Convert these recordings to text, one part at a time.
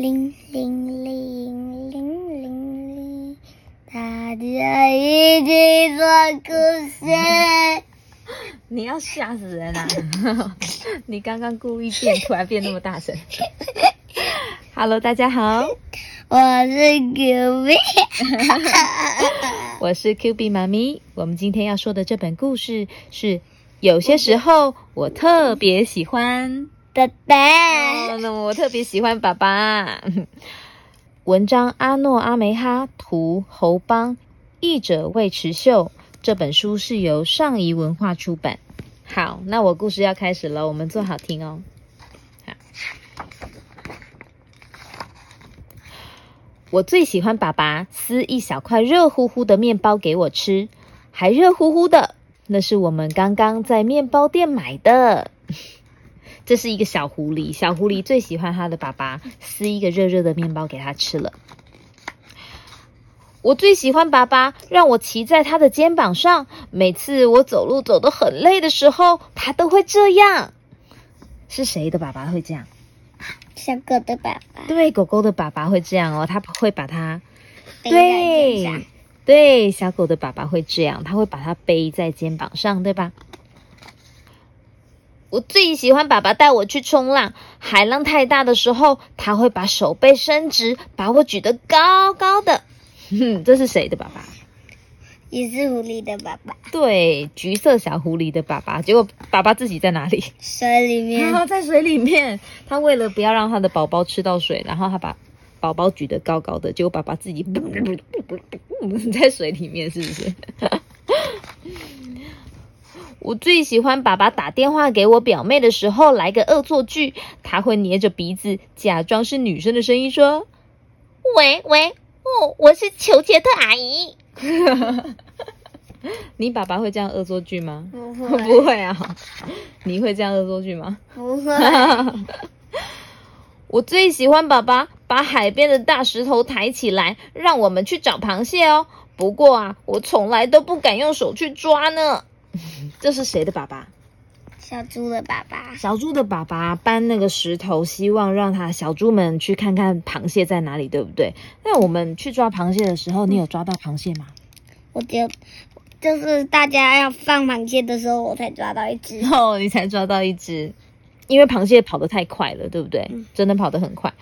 铃铃铃铃铃铃，大家一起说故事。你要吓死人啊！你刚刚故意变，突然变那么大声。Hello，大家好，我是 Q B，我是 Q B 妈咪。我们今天要说的这本故事是，有些时候我特别喜欢爸爸。我特别喜欢爸爸。文章阿诺阿梅哈，图侯邦，译者魏池秀。这本书是由上仪文化出版。好，那我故事要开始了，我们坐好听哦。好，我最喜欢爸爸撕一小块热乎乎的面包给我吃，还热乎乎的，那是我们刚刚在面包店买的。这是一个小狐狸，小狐狸最喜欢它的爸爸撕一个热热的面包给它吃了。我最喜欢爸爸让我骑在他的肩膀上，每次我走路走得很累的时候，他都会这样。是谁的爸爸会这样？小狗的爸爸。对，狗狗的爸爸会这样哦，他会把它背在肩上对，小狗的爸爸会这样，他会把它背在肩膀上，对吧？我最喜欢爸爸带我去冲浪，海浪太大的时候，他会把手背伸直，把我举得高高的。哼，这是谁的爸爸？也是狐狸的爸爸，对，橘色小狐狸的爸爸。结果爸爸自己在哪里？水里面。他在水里面。他为了不要让他的宝宝吃到水，然后他把宝宝举得高高的，结果爸爸自己 在水里面，是不是？我最喜欢爸爸打电话给我表妹的时候来个恶作剧，他会捏着鼻子，假装是女生的声音说：“喂喂，哦，我是裘杰特阿姨。”你爸爸会这样恶作剧吗？不会不会啊。你会这样恶作剧吗？不会。我最喜欢爸爸把海边的大石头抬起来，让我们去找螃蟹哦。不过啊，我从来都不敢用手去抓呢。这是谁的爸爸？小猪的爸爸。小猪的爸爸搬那个石头，希望让他小猪们去看看螃蟹在哪里，对不对？那我们去抓螃蟹的时候，你有抓到螃蟹吗？我就就是大家要放螃蟹的时候，我才抓到一只。哦，你才抓到一只，因为螃蟹跑得太快了，对不对？真的跑得很快。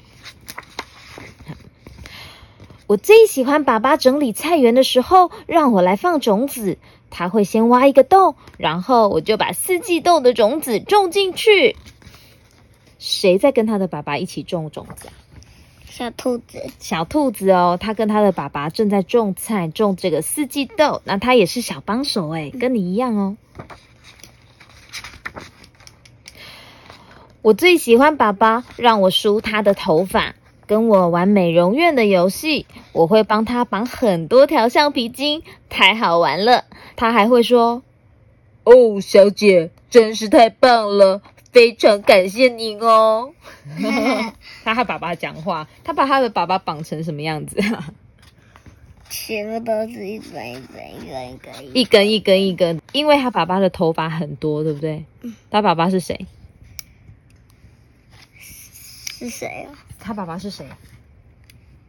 我最喜欢爸爸整理菜园的时候，让我来放种子。他会先挖一个洞，然后我就把四季豆的种子种进去。谁在跟他的爸爸一起种种子啊？小兔子。小兔子哦，他跟他的爸爸正在种菜，种这个四季豆。那他也是小帮手哎，跟你一样哦。我最喜欢爸爸让我梳他的头发，跟我玩美容院的游戏。我会帮他绑很多条橡皮筋，太好玩了。他还会说：“哦，小姐，真是太棒了，非常感谢您哦。”他和爸爸讲话，他把他的爸爸绑成什么样子？全部都是一根一根一根一根一根一根一根，因为他爸爸的头发很多，对不对？他爸爸是谁？是谁啊？他爸爸是谁？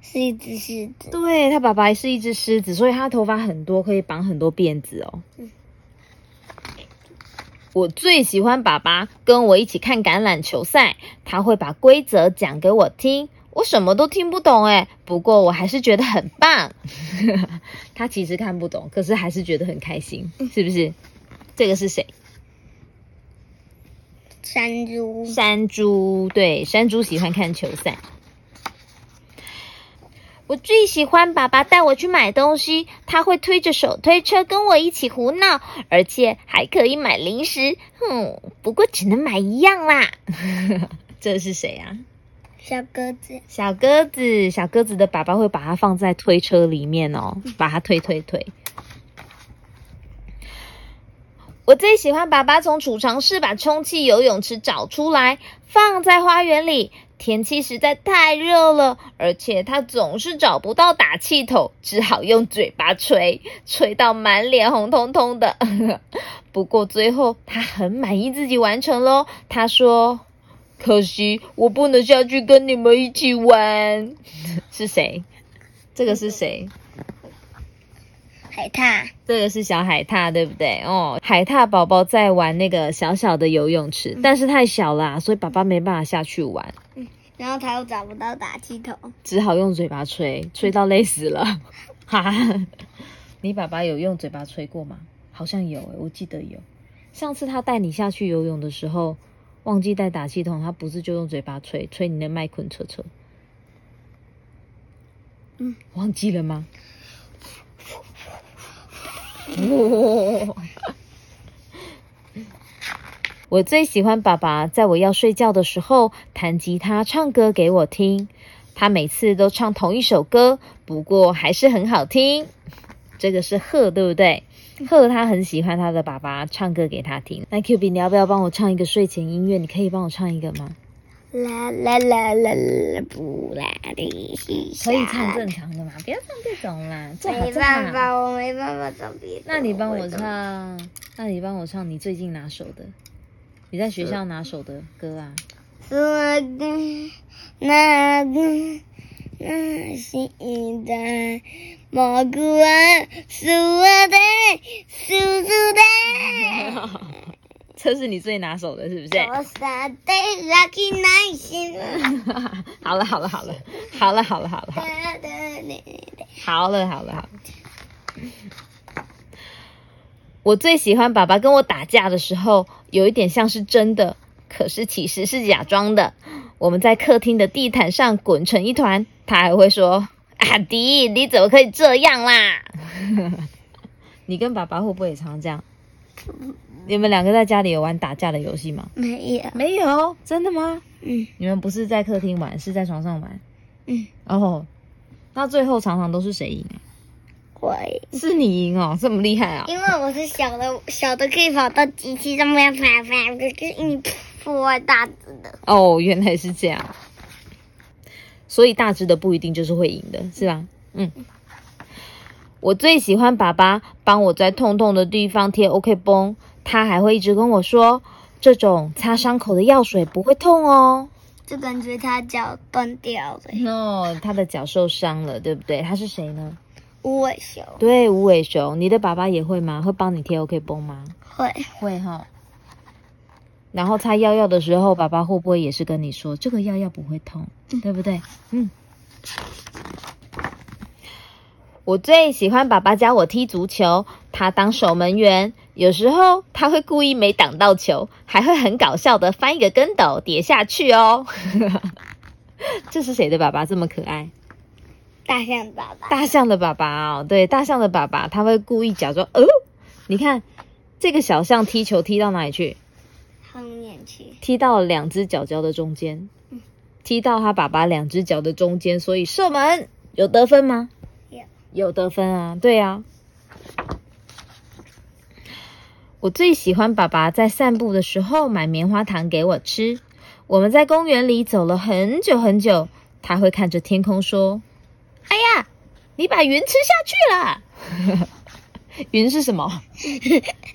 是一只狮子。对他爸爸是一只狮子，所以他头发很多，可以绑很多辫子哦。我最喜欢爸爸跟我一起看橄榄球赛，他会把规则讲给我听，我什么都听不懂哎，不过我还是觉得很棒。他其实看不懂，可是还是觉得很开心，是不是？这个是谁？山猪。山猪，对，山猪喜欢看球赛。我最喜欢爸爸带我去买东西，他会推着手推车跟我一起胡闹，而且还可以买零食。哼，不过只能买一样啦。这是谁啊？小鸽子。小鸽子，小鸽子的爸爸会把它放在推车里面哦，把它推推推。我最喜欢爸爸从储藏室把充气游泳池找出来，放在花园里。天气实在太热了，而且他总是找不到打气筒，只好用嘴巴吹，吹到满脸红彤彤的。不过最后他很满意自己完成喽。他说：“可惜我不能下去跟你们一起玩。是谁？这个是谁？海獭，这个是小海獭，对不对？哦，海獭宝宝在玩那个小小的游泳池，但是太小啦，所以爸爸没办法下去玩，然后他又找不到打气筒，只好用嘴巴吹，吹到累死了。哈哈，你爸爸有用嘴巴吹过吗？好像有诶，我记得有。上次他带你下去游泳的时候，忘记带打气筒，他不是就用嘴巴吹，吹你的麦昆车车？嗯，忘记了吗？我最喜欢爸爸在我要睡觉的时候弹吉他唱歌给我听。他每次都唱同一首歌，不过还是很好听。这个是鹤，对不对？鹤他很喜欢他的爸爸唱歌给他听。那 Q B，你要不要帮我唱一个睡前音乐？你可以帮我唱一个吗？啦啦啦啦啦，不啦的西可以唱正常的吗？不要唱这种啦，没。办法，我没办法唱别的。那你帮我。唱，那你帮我唱你最近拿手的，你在学校拿手的歌啊？那个那个那是的蘑菇啊，是我的叔叔的。这是你最拿手的，是不是？我傻的 lucky 耐心。好了好了好了好了好了好了好了好了好了好了。我最喜欢爸爸跟我打架的时候，有一点像是真的，可是其实是假装的。我们在客厅的地毯上滚成一团，他还会说：“阿迪，你怎么可以这样啦？”你跟爸爸会不会也常常这样？你们两个在家里有玩打架的游戏吗？没有。没有，真的吗？嗯你们不是在客厅玩，是在床上玩。嗯，哦，那最后常常都是谁赢啊？会。是你赢哦，这么厉害啊！因为我是小的，小的可以跑到机器上面爬爬，可是你破坏大只的。哦，原来是这样。所以大只的不一定就是会赢的，是吧？嗯。我最喜欢爸爸帮我在痛痛的地方贴 OK 绷，他还会一直跟我说，这种擦伤口的药水不会痛哦。就感觉他脚断掉了。哦，他的脚受伤了，对不对？他是谁呢？无尾熊对，无尾熊。你的爸爸也会吗？会帮你贴 OK 绷吗？会，会哈。然后擦药药的时候，爸爸会不会也是跟你说这个药药不会痛，对不对？嗯。我最喜欢爸爸教我踢足球，他当守门员，有时候他会故意没挡到球，还会很搞笑的翻一个跟斗跌下去哦。这是谁的爸爸这么可爱？大象爸爸。大象的爸爸哦，对，大象的爸爸他会故意假装，哦，你看这个小象踢球踢到哪里去？后面去。踢到两只脚脚的中间嗯，踢到他爸爸两只脚的中间，所以射门有得分吗？有。有得分啊，对啊。我最喜欢爸爸在散步的时候买棉花糖给我吃。我们在公园里走了很久很久，他会看着天空说：“哎呀，你把云吃下去了。”云是什么？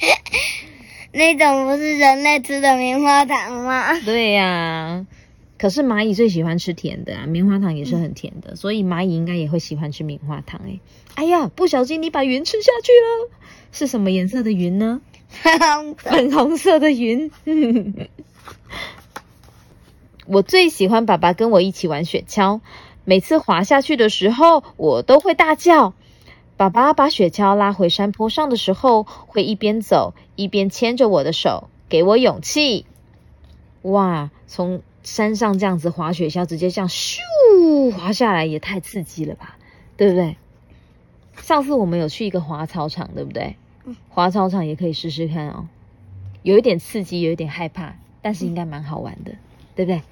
那种不是人类吃的棉花糖吗？对呀、可是蚂蚁最喜欢吃甜的啊，棉花糖也是很甜的，所以蚂蚁应该也会喜欢吃棉花糖诶。哎呀，不小心你把云吃下去了，是什么颜色的云呢？粉红色的云。我最喜欢爸爸跟我一起玩雪橇，每次滑下去的时候，我都会大叫。爸爸把雪橇拉回山坡上的时候，会一边走一边牵着我的手，给我勇气。哇，从山上这样子滑雪橇，直接这样咻滑下来，也太刺激了吧，对不对？上次我们有去一个滑草场，对不对？滑草场也可以试试看哦，有一点刺激，有一点害怕，但是应该蛮好玩的，对不对？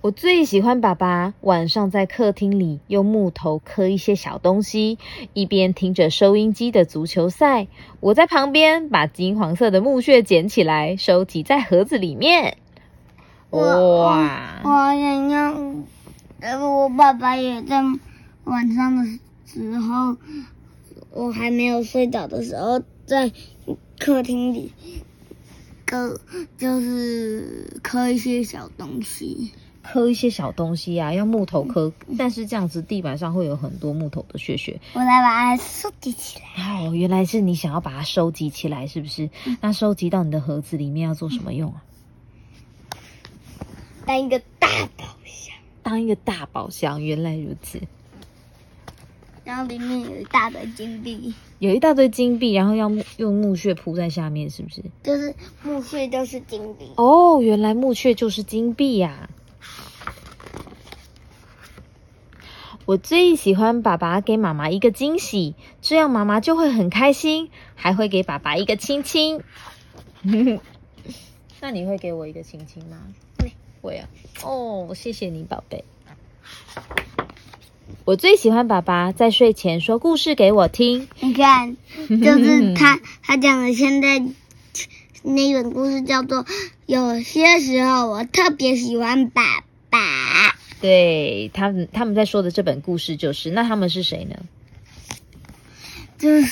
我最喜欢爸爸晚上在客厅里用木头刻一些小东西，一边听着收音机的足球赛，我在旁边把金黄色的木屑捡起来，收集在盒子里面。哇！我想要，呃，我爸爸也在晚上的时候，我还没有睡着的时候，在客厅里个就是刻一些小东西。刻一些小东西啊，用木头刻，但是这样子地板上会有很多木头的屑屑。我来把它收集起来。哦，原来是你想要把它收集起来，是不是？那收集到你的盒子里面要做什么用啊？当一个大宝箱，当一个大宝箱。原来如此。然后里面有一大堆金币，有一大堆金币，然后要木用木屑铺在下面，是不是？就是木屑就是金币。哦，原来木屑就是金币呀、我最喜欢爸爸给妈妈一个惊喜，这样妈妈就会很开心，还会给爸爸一个亲亲。那你会给我一个亲亲吗？会，会啊。哦，谢谢你，宝贝。我最喜欢爸爸在睡前说故事给我听。你看，就是他他讲的现在那本故事叫做《有些时候我特别喜欢爸爸》。对他们，他们在说的这本故事就是，那他们是谁呢？就是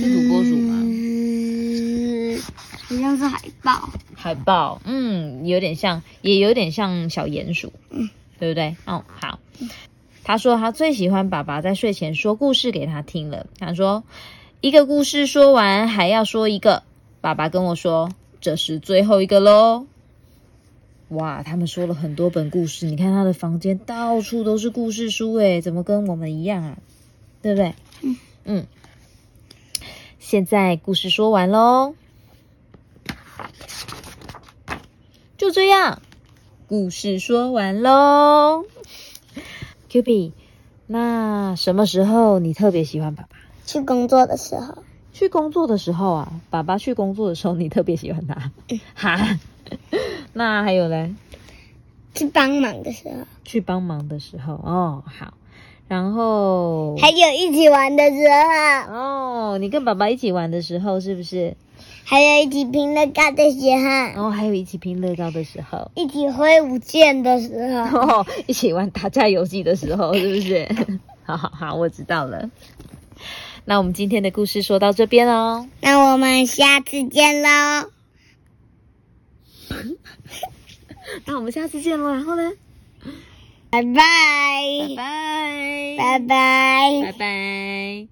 是土拨鼠吗嗯，好像是海豹。海豹，嗯，有点像，也有点像小鼹鼠，嗯，对不对？哦，好。他说他最喜欢爸爸在睡前说故事给他听了。他说，一个故事说完还要说一个。爸爸跟我说，这是最后一个喽。哇，他们说了很多本故事，你看他的房间到处都是故事书，诶，怎么跟我们一样啊？对不对？嗯嗯。现在故事说完喽。就这样，故事说完喽。Q B，那什么时候你特别喜欢爸爸？去工作的时候，去工作的时候啊，爸爸去工作的时候，你特别喜欢他。哈，那还有嘞？去帮忙的时候，去帮忙的时候哦，好。然后还有一起玩的时候，哦，你跟爸爸一起玩的时候是不是？还有一起拼乐高的时候，然后还有一起拼乐高的时候，一起挥舞剑的时候。哦，一起玩打架游戏的时候，是不是？好好好，我知道了。那我们今天的故事说到这边哦。那我们下次见喽，那我们下次见喽。然后呢？拜拜，拜拜，拜拜拜拜。